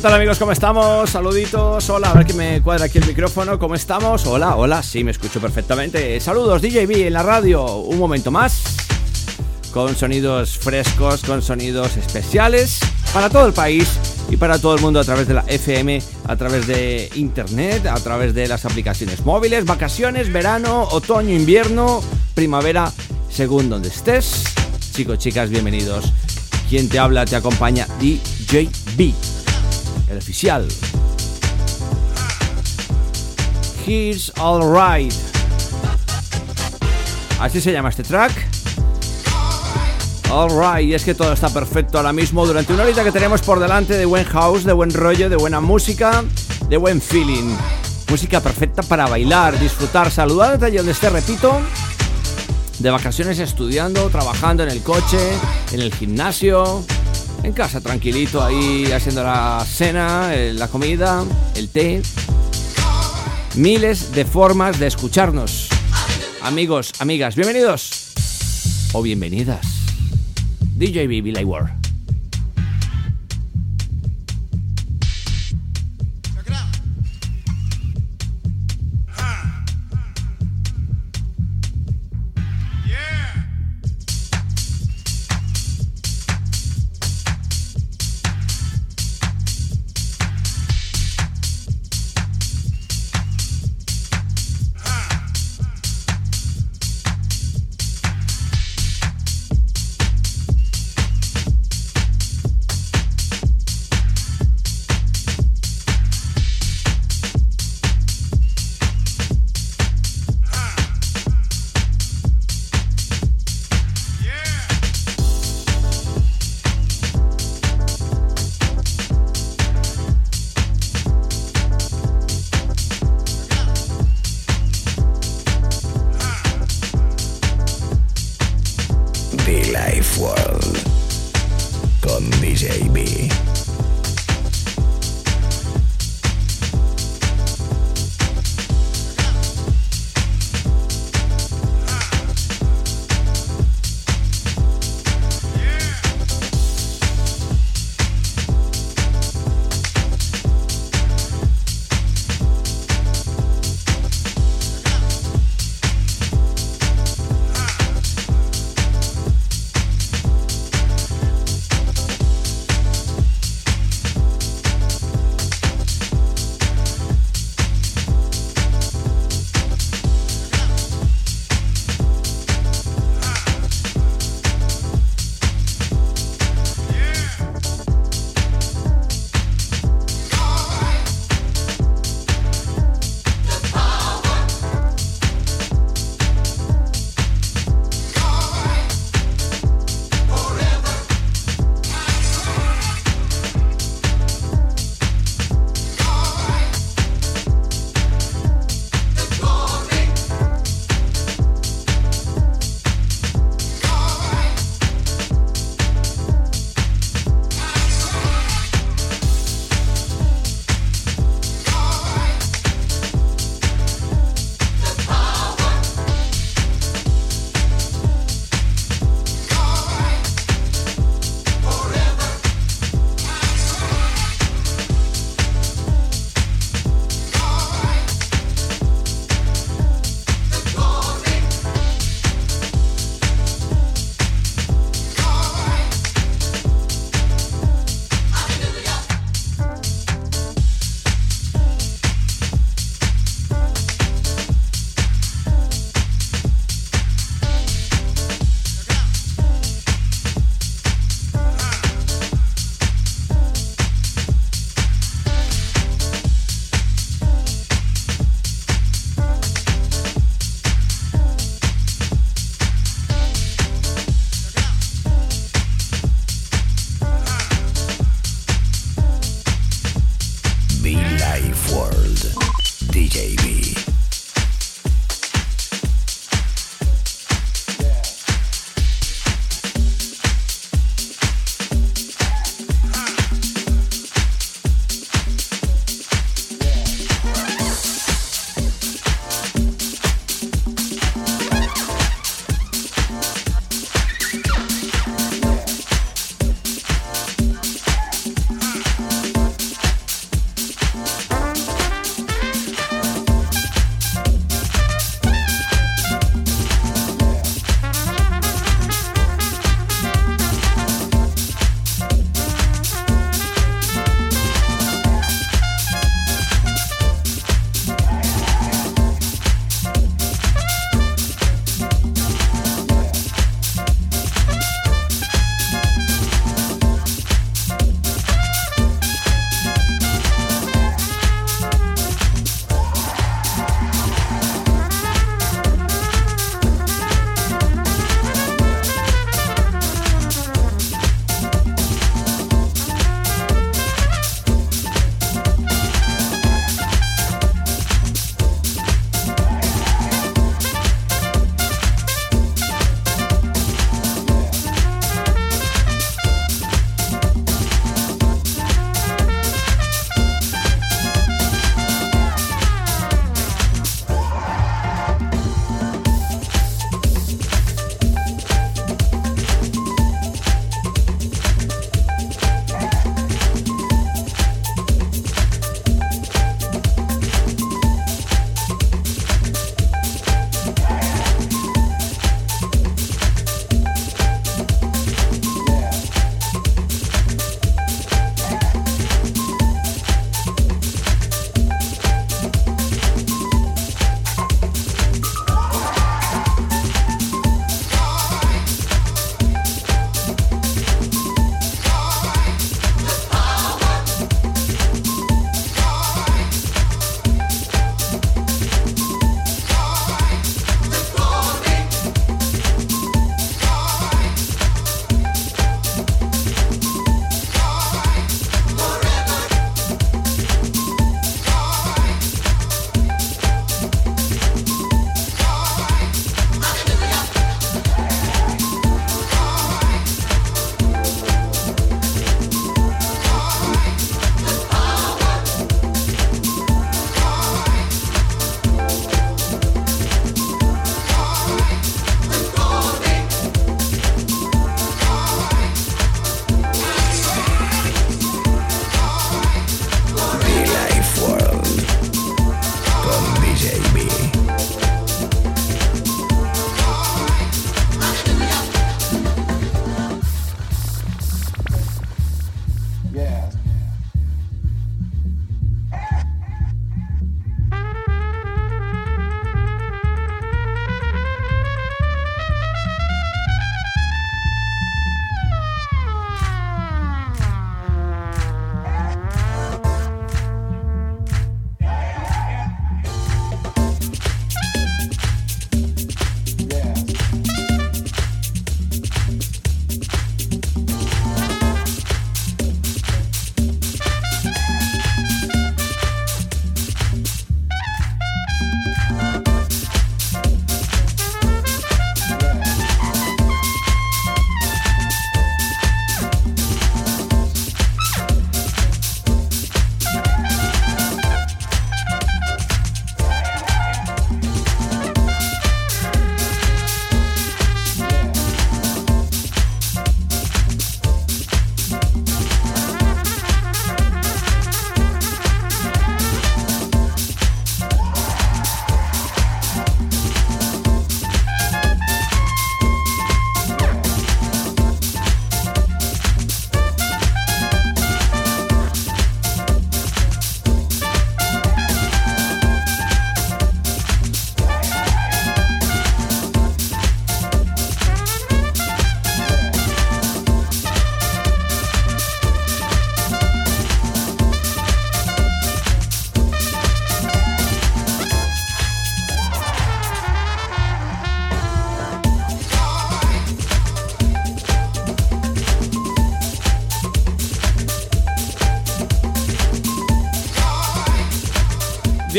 ¿Qué tal amigos? ¿Cómo estamos? Saluditos, hola, a ver que me cuadra aquí el micrófono, ¿cómo estamos? Hola, hola, sí, me escucho perfectamente. Saludos, DJB en la radio, un momento más, con sonidos frescos, con sonidos especiales para todo el país y para todo el mundo a través de la FM, a través de internet, a través de las aplicaciones móviles, vacaciones, verano, otoño, invierno, primavera, según donde estés. Chicos, chicas, bienvenidos. Quien te habla te acompaña DJB el oficial. Here's Alright. Así se llama este track. Alright, es que todo está perfecto ahora mismo durante una horita que tenemos por delante de buen house, de buen rollo, de buena música, de buen feeling. Música perfecta para bailar, disfrutar, saludarte allí donde esté, repito. De vacaciones estudiando, trabajando en el coche, en el gimnasio, en casa tranquilito ahí haciendo la cena, eh, la comida, el té. Miles de formas de escucharnos. Amigos, amigas, bienvenidos o bienvenidas. DJ Billy World. con DJB.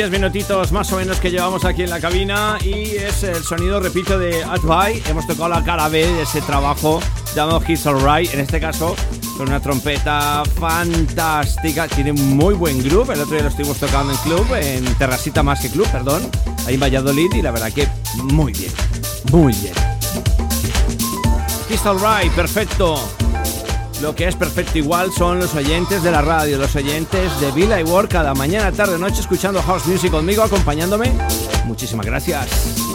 10 minutitos más o menos que llevamos aquí en la cabina y es el sonido, repito, de Advai. Hemos tocado la cara B de ese trabajo llamado Hits Alright, en este caso con una trompeta fantástica, tiene muy buen groove, el otro día lo estuvimos tocando en club, en Terrasita más que club, perdón, ahí en Valladolid y la verdad que muy bien, muy bien. Hits Alright, perfecto. Lo que es perfecto igual son los oyentes de la radio, los oyentes de Villa y Work cada mañana, tarde, noche escuchando house music conmigo, acompañándome. Muchísimas gracias.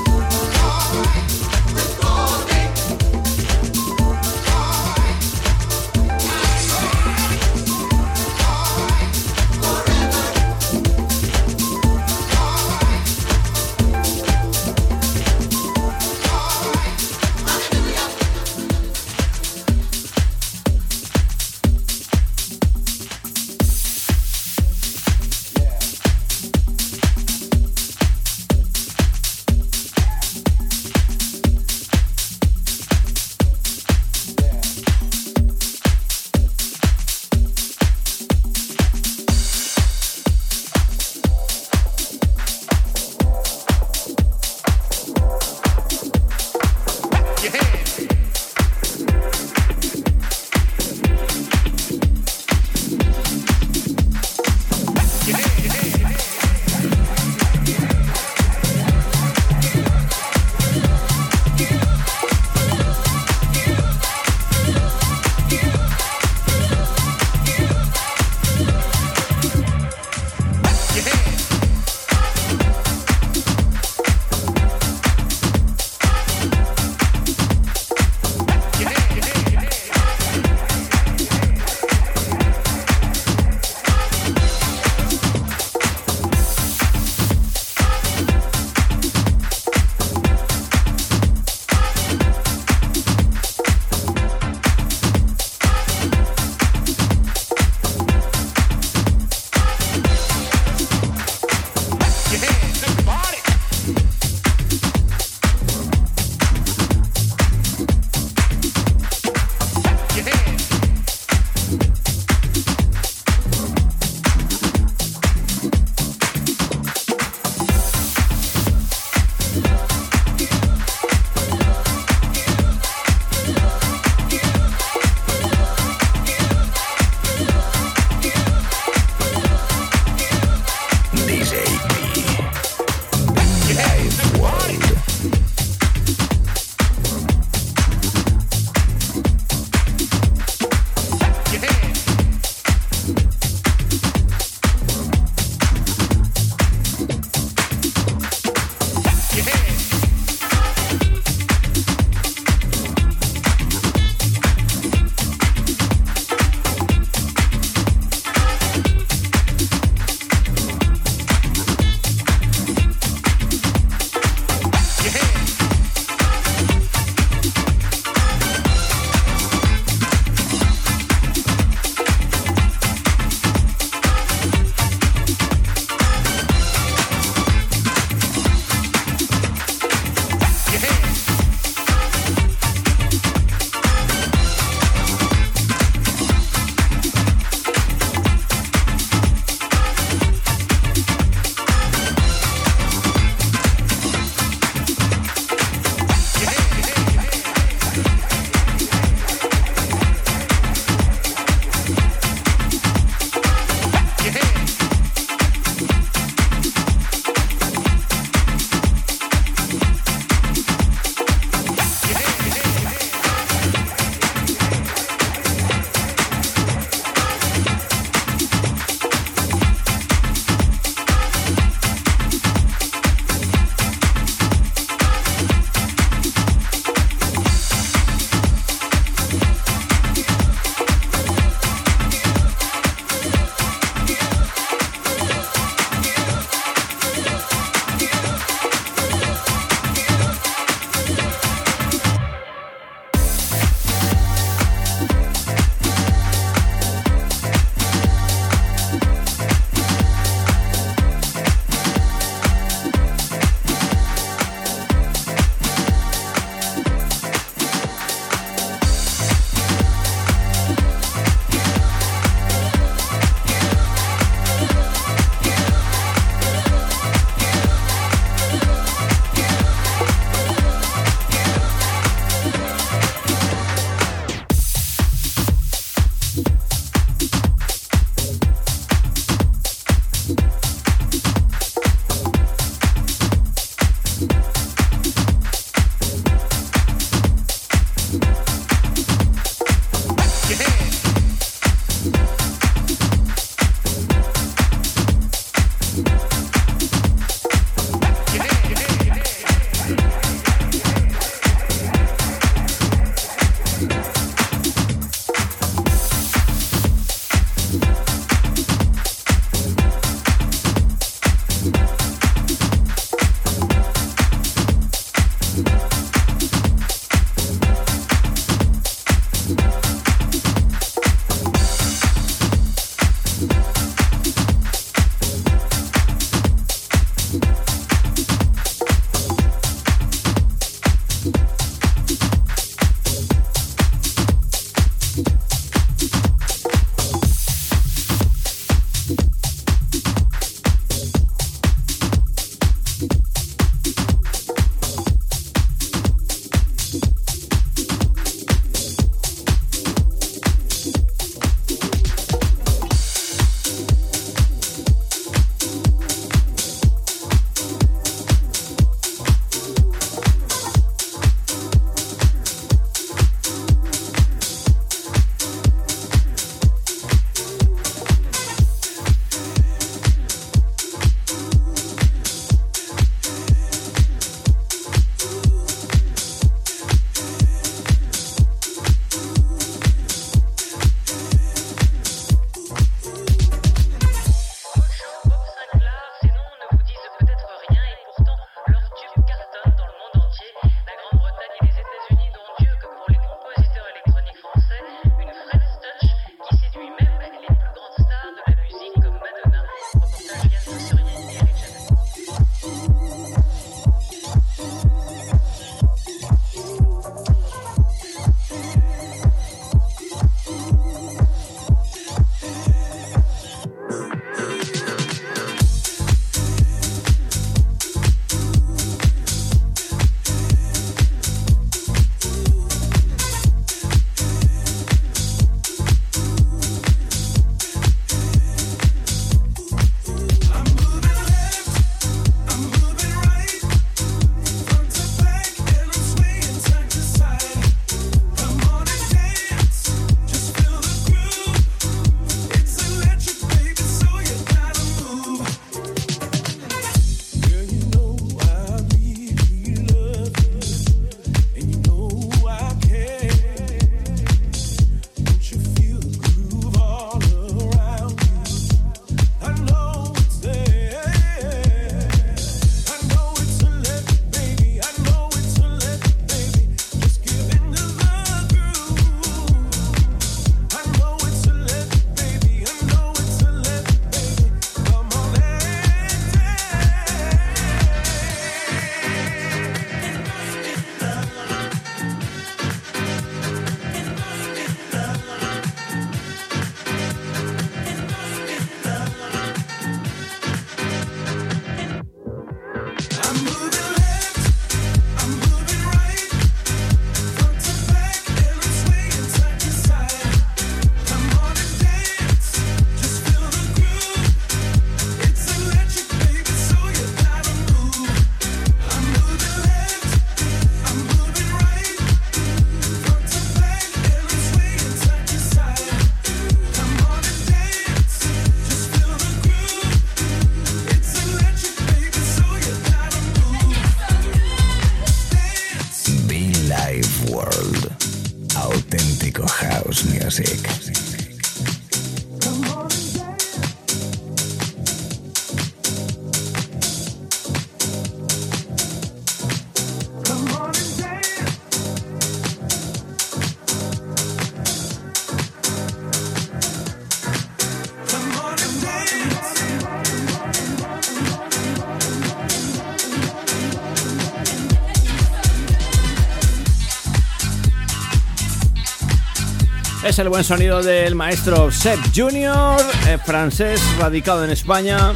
Es el buen sonido del maestro Seb Junior, eh, francés, radicado en España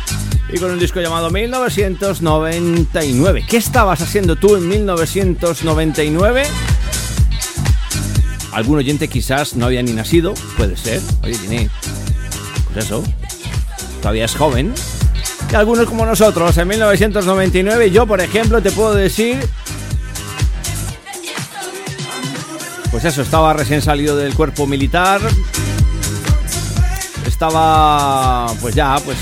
y con un disco llamado 1999. ¿Qué estabas haciendo tú en 1999? Algún oyente quizás no había ni nacido, puede ser. Oye, tiene. Pues eso. Todavía es joven. Y algunos como nosotros, en 1999, yo por ejemplo te puedo decir Pues eso, estaba recién salido del cuerpo militar. Estaba, pues ya, pues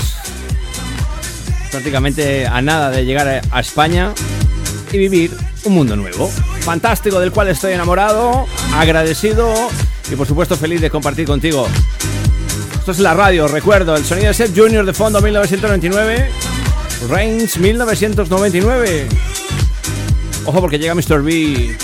prácticamente a nada de llegar a España y vivir un mundo nuevo. Fantástico, del cual estoy enamorado, agradecido y por supuesto feliz de compartir contigo. Esto es la radio, recuerdo, el sonido de Seth Junior de fondo 1999, Reigns 1999. Ojo porque llega Mr. B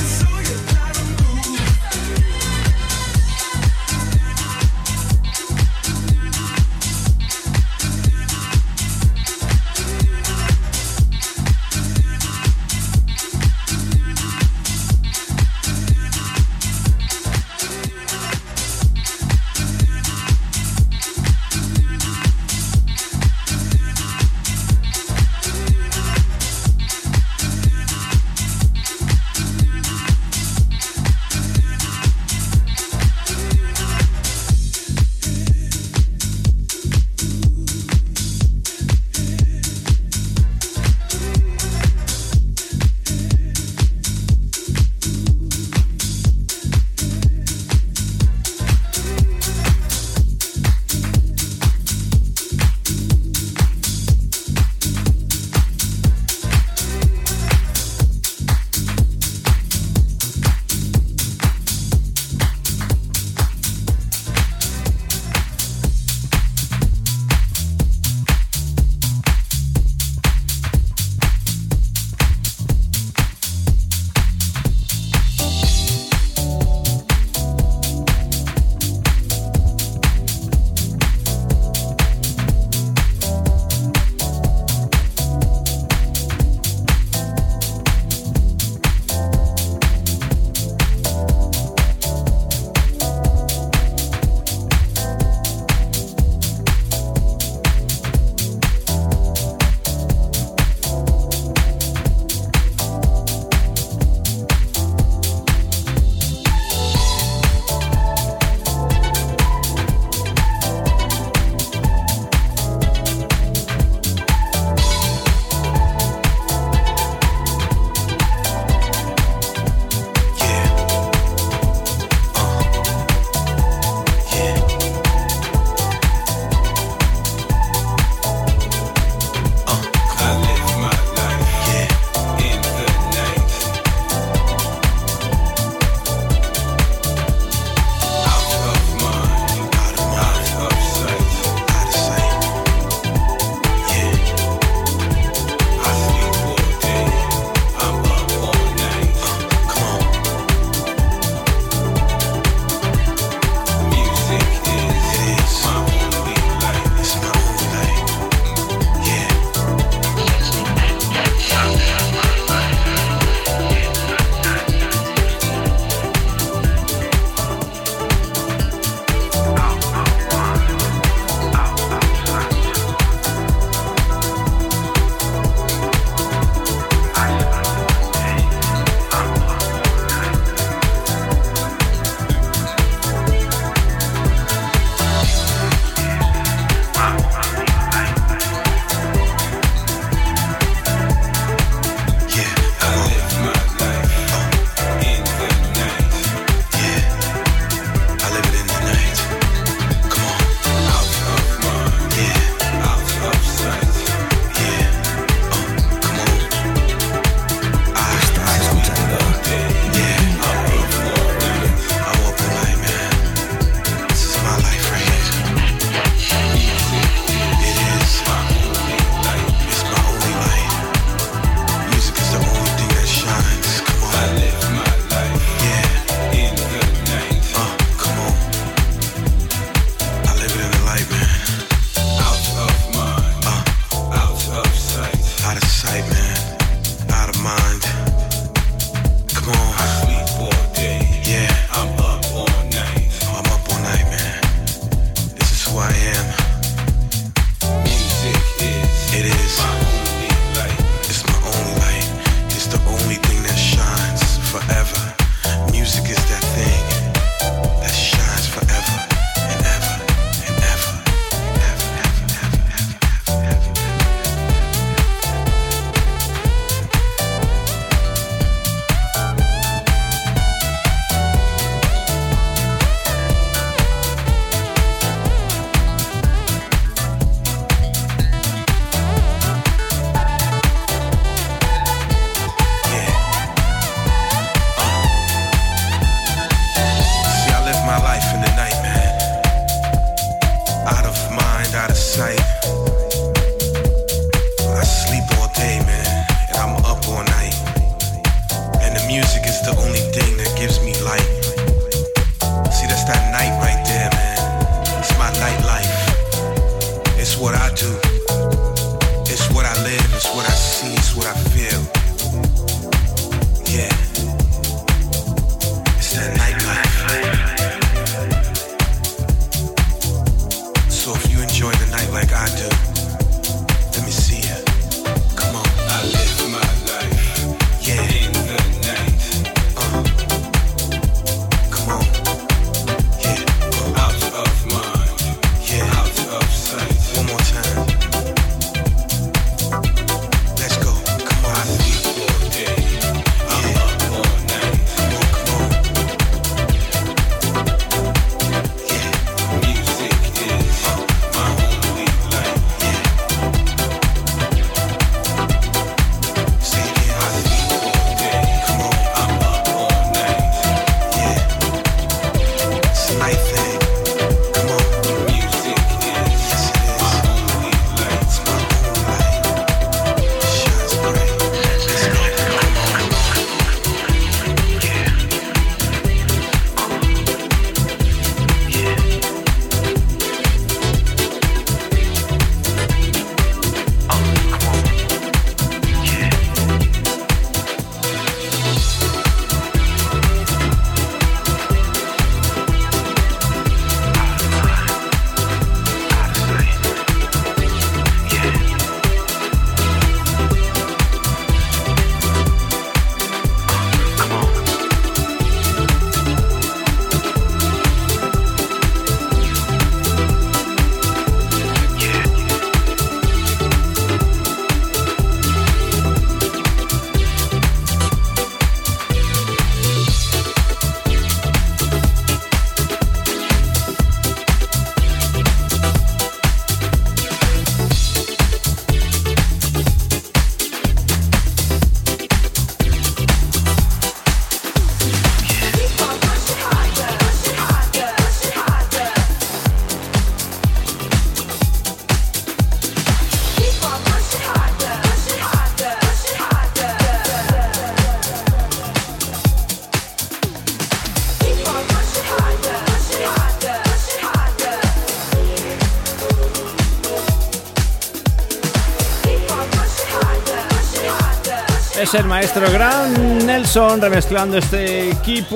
el maestro Gran Nelson remezclando este Keep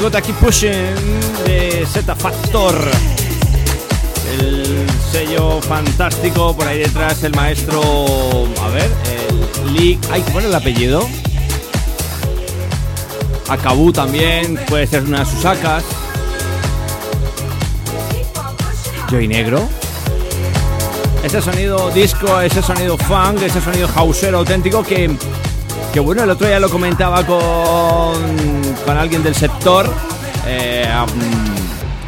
Gotta Keep Pushing de Z Factor. El sello fantástico por ahí detrás, el maestro. A ver, el Lee. Ay, ¿cómo el apellido? Akabu también, puede ser una de sus sacas. Joy Negro. Ese sonido disco, ese sonido funk, ese sonido hausero auténtico que, que bueno, el otro día lo comentaba con, con alguien del sector. Eh,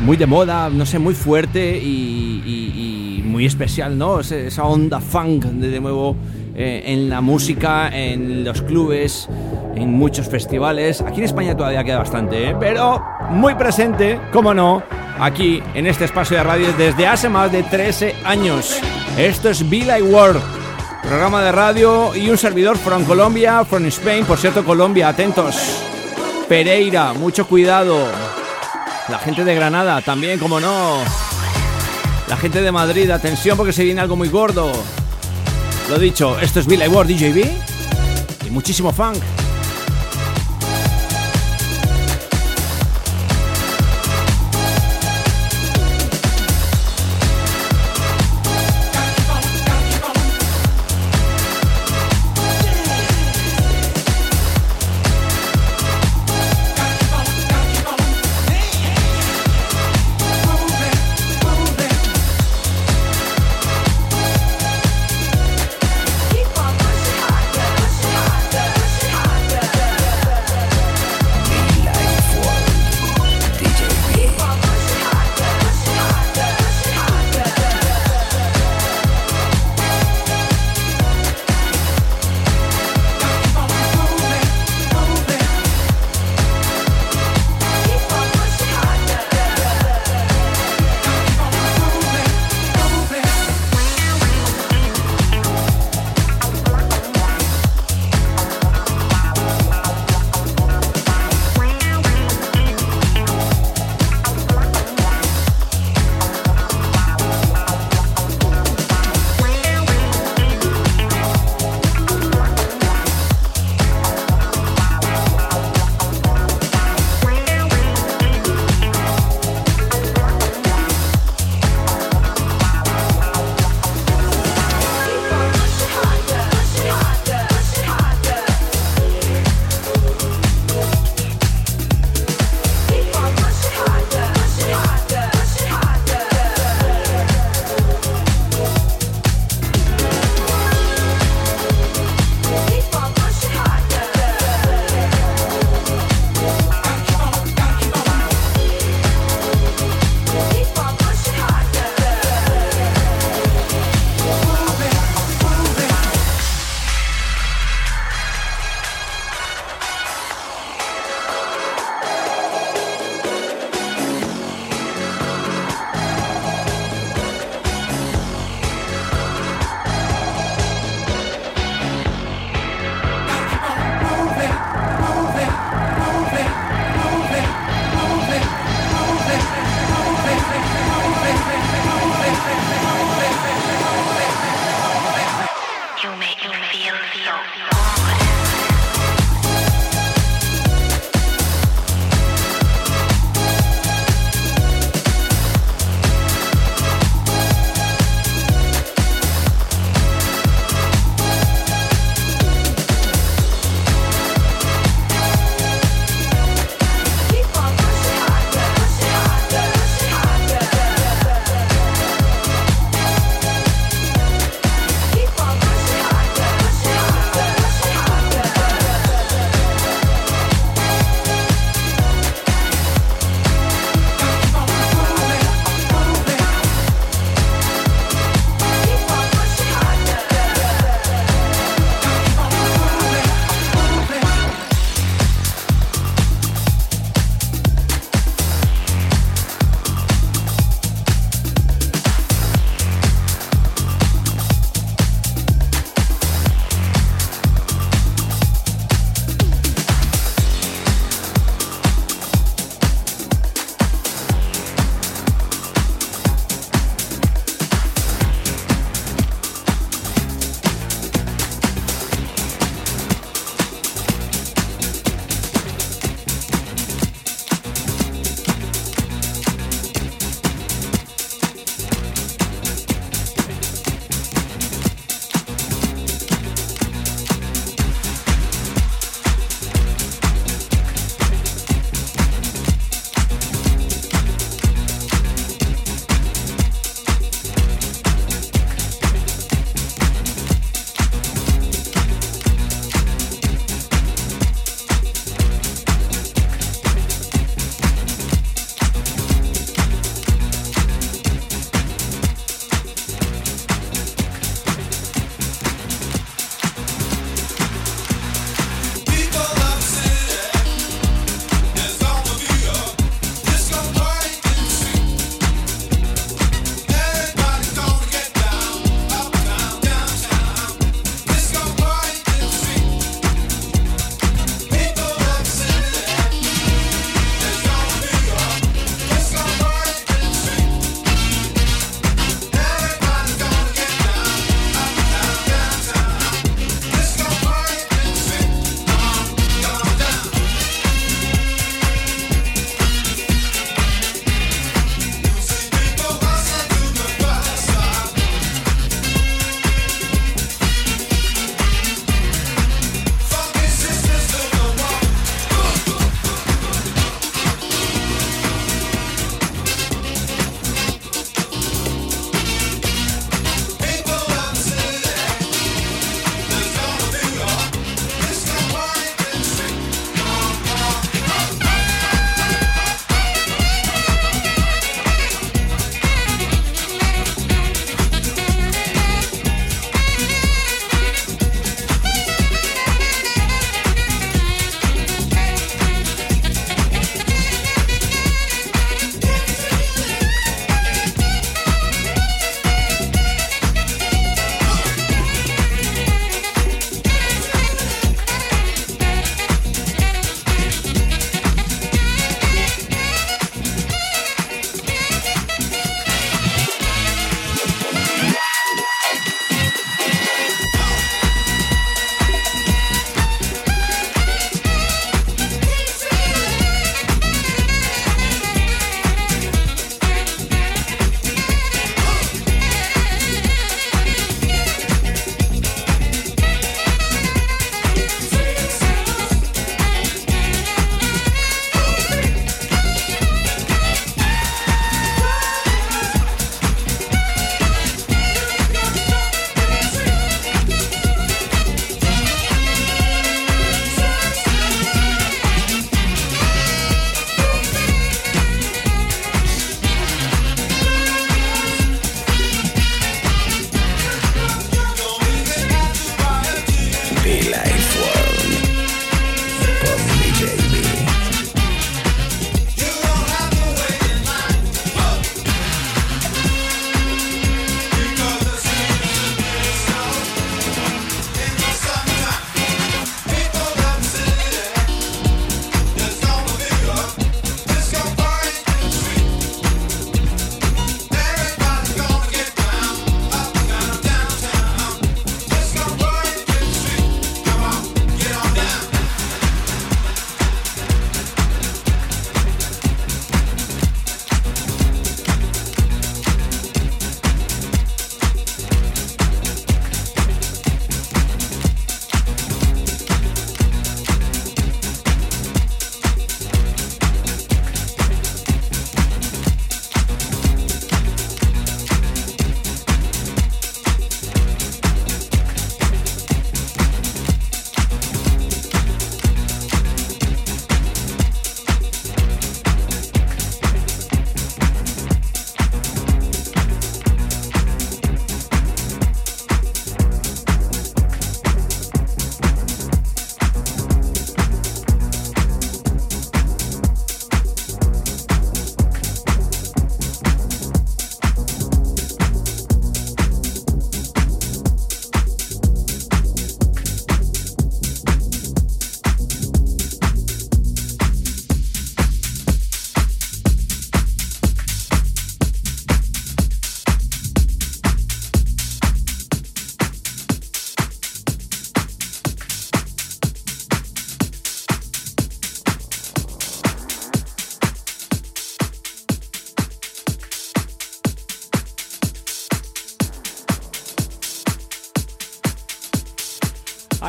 muy de moda, no sé, muy fuerte y, muy especial, ¿no? Esa onda funk de nuevo eh, en la música, en los clubes, en muchos festivales. Aquí en España todavía queda bastante, ¿eh? pero muy presente, como no, aquí en este espacio de radio desde hace más de 13 años. Esto es Be Like World, programa de radio y un servidor from Colombia, from Spain, por cierto, Colombia, atentos. Pereira, mucho cuidado. La gente de Granada, también, como no. La gente de Madrid, atención porque se viene algo muy gordo. Lo dicho, esto es Like World DJB y muchísimo funk.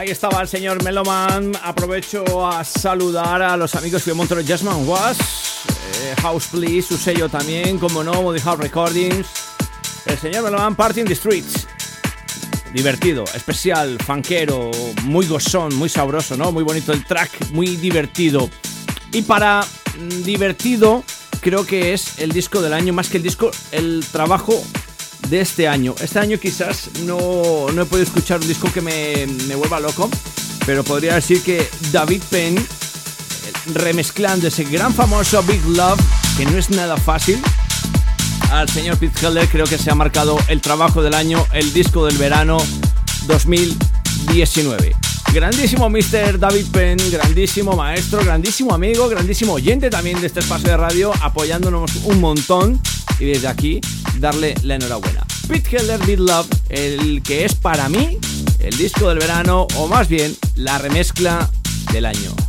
Estaba el señor Meloman. Aprovecho a saludar a los amigos que montaron Jasmine Was, eh, House Please, su sello también, como no, Body House Recordings. El señor Meloman Party in the Streets. Divertido, especial, fanquero, muy gozón, muy sabroso, ¿no? Muy bonito el track, muy divertido. Y para mm, divertido, creo que es el disco del año, más que el disco, el trabajo de este año. Este año quizás no, no he podido escuchar un disco que me, me vuelva loco, pero podría decir que David Penn, remezclando ese gran famoso Big Love, que no es nada fácil, al señor Pete creo que se ha marcado el trabajo del año, el disco del verano 2019. Grandísimo Mr. David Penn, grandísimo maestro, grandísimo amigo, grandísimo oyente también de este espacio de radio, apoyándonos un montón y desde aquí darle la enhorabuena. Pete Helder Beat Love, el que es para mí el disco del verano o más bien la remezcla del año.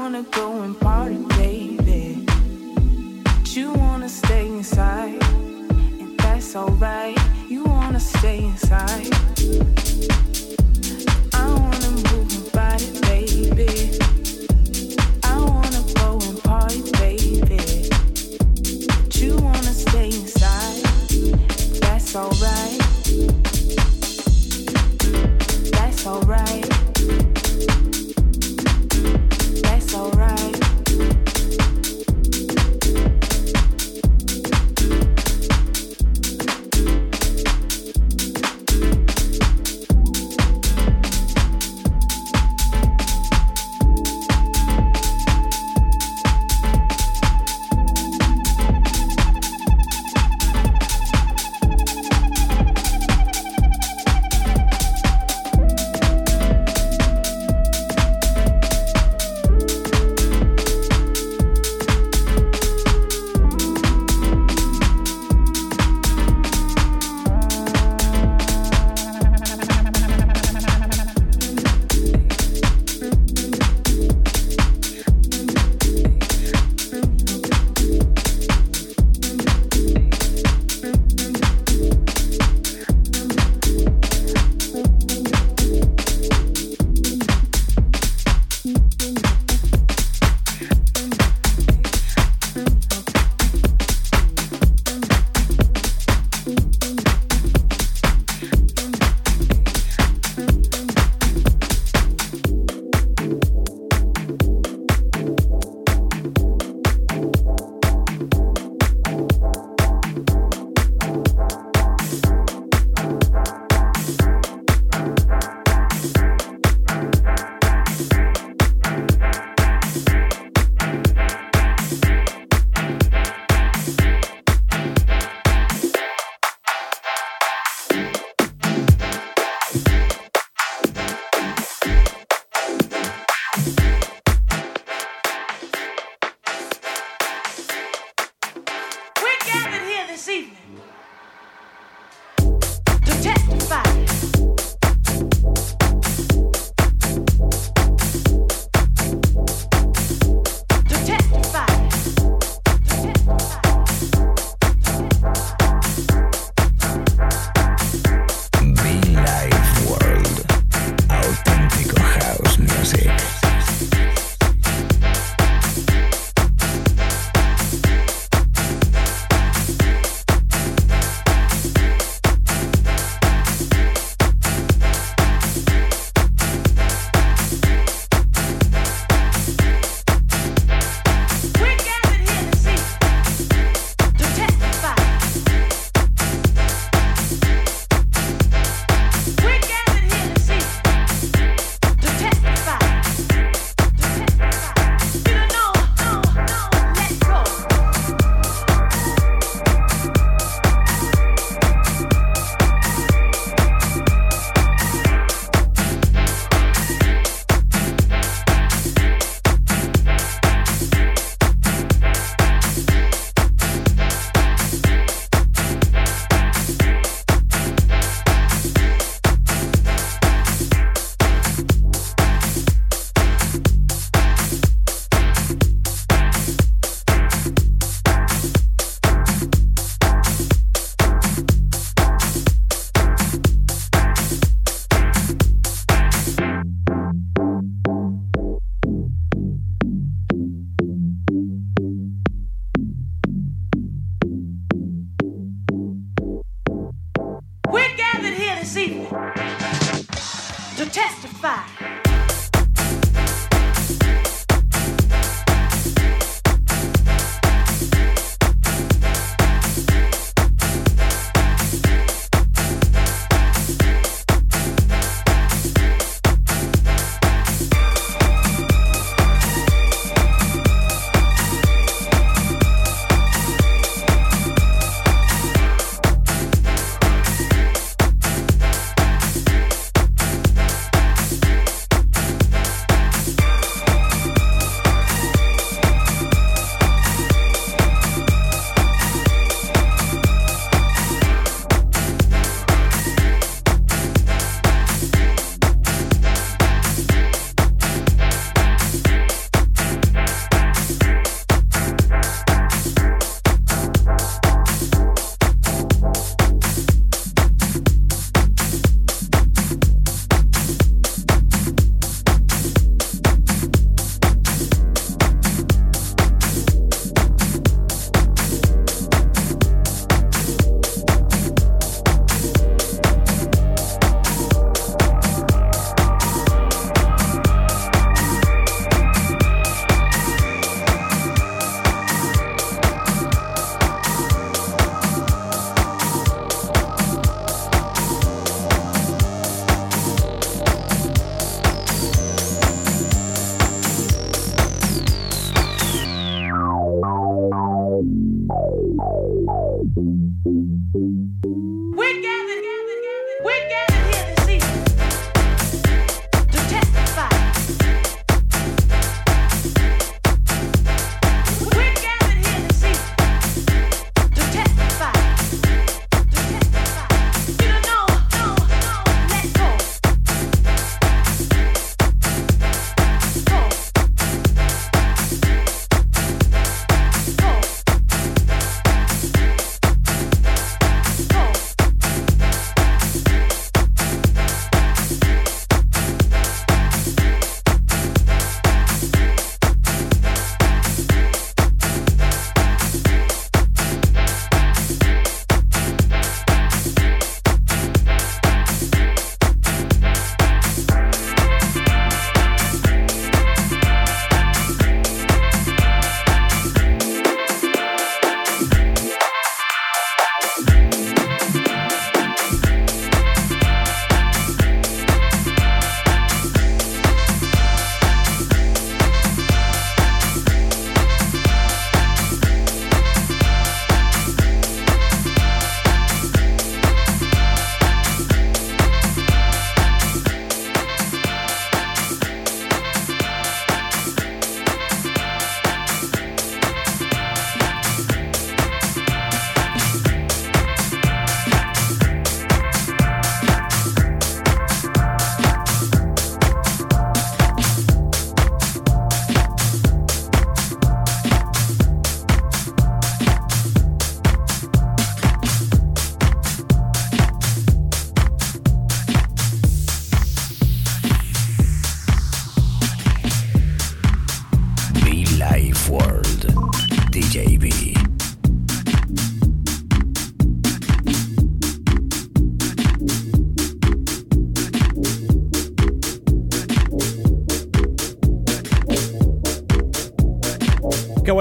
wanna go and party, baby. But you wanna stay inside, and that's alright. You wanna stay inside.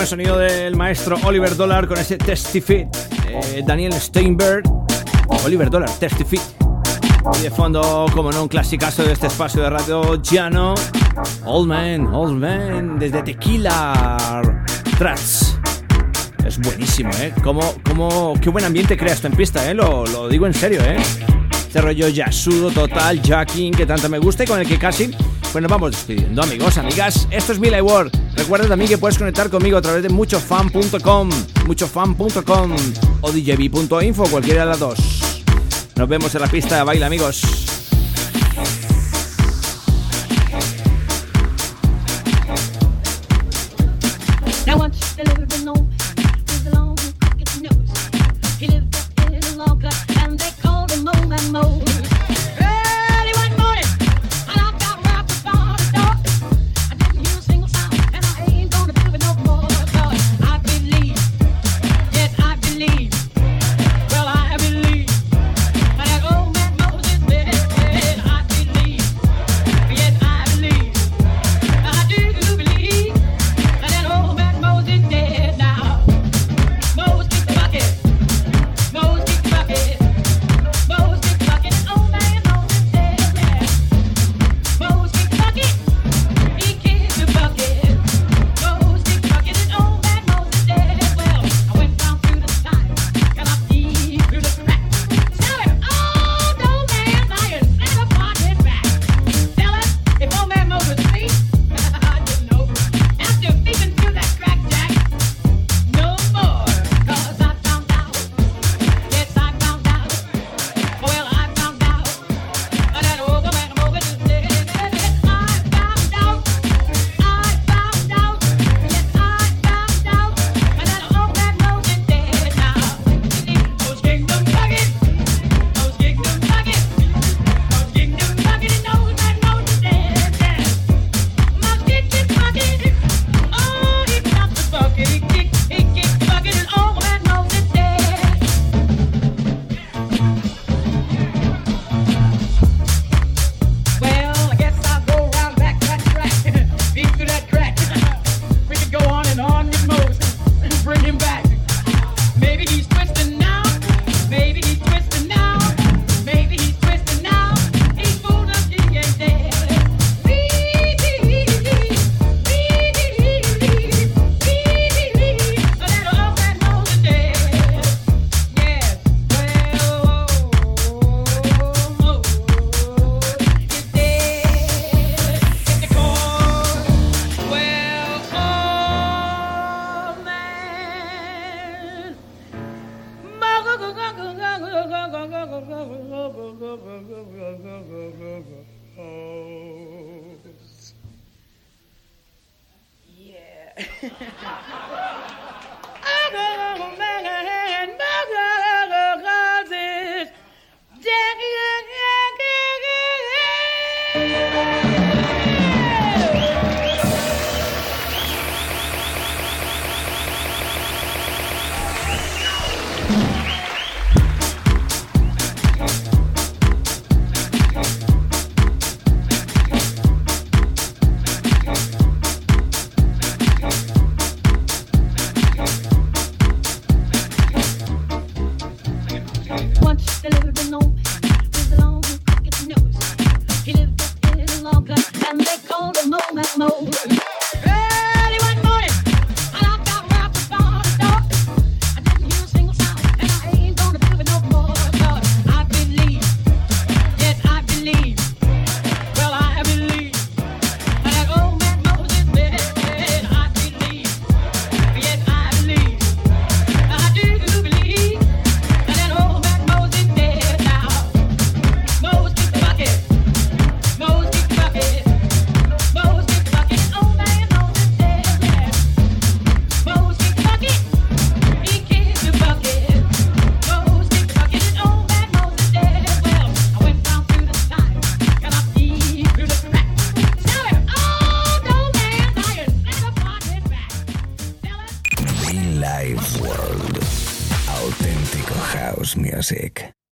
Sonido del maestro Oliver Dollar con ese Testifit. Eh, Daniel Steinberg. Oliver Dollar, Testifit. Y de fondo, como no, un clasicazo de este espacio de radio llano. Old Man, Old Man, desde Tequila Tracks. Es buenísimo, ¿eh? Como, como, qué buen ambiente crea esto en pista, ¿eh? Lo, lo digo en serio, ¿eh? Este rollo yasudo total, jacking, que tanto me gusta y con el que casi nos vamos despidiendo, amigos, amigas. Esto es Mila World. Recuerda también que puedes conectar conmigo a través de muchofan.com, muchofan.com o djb.info, cualquiera de las dos. Nos vemos en la pista de baile, amigos.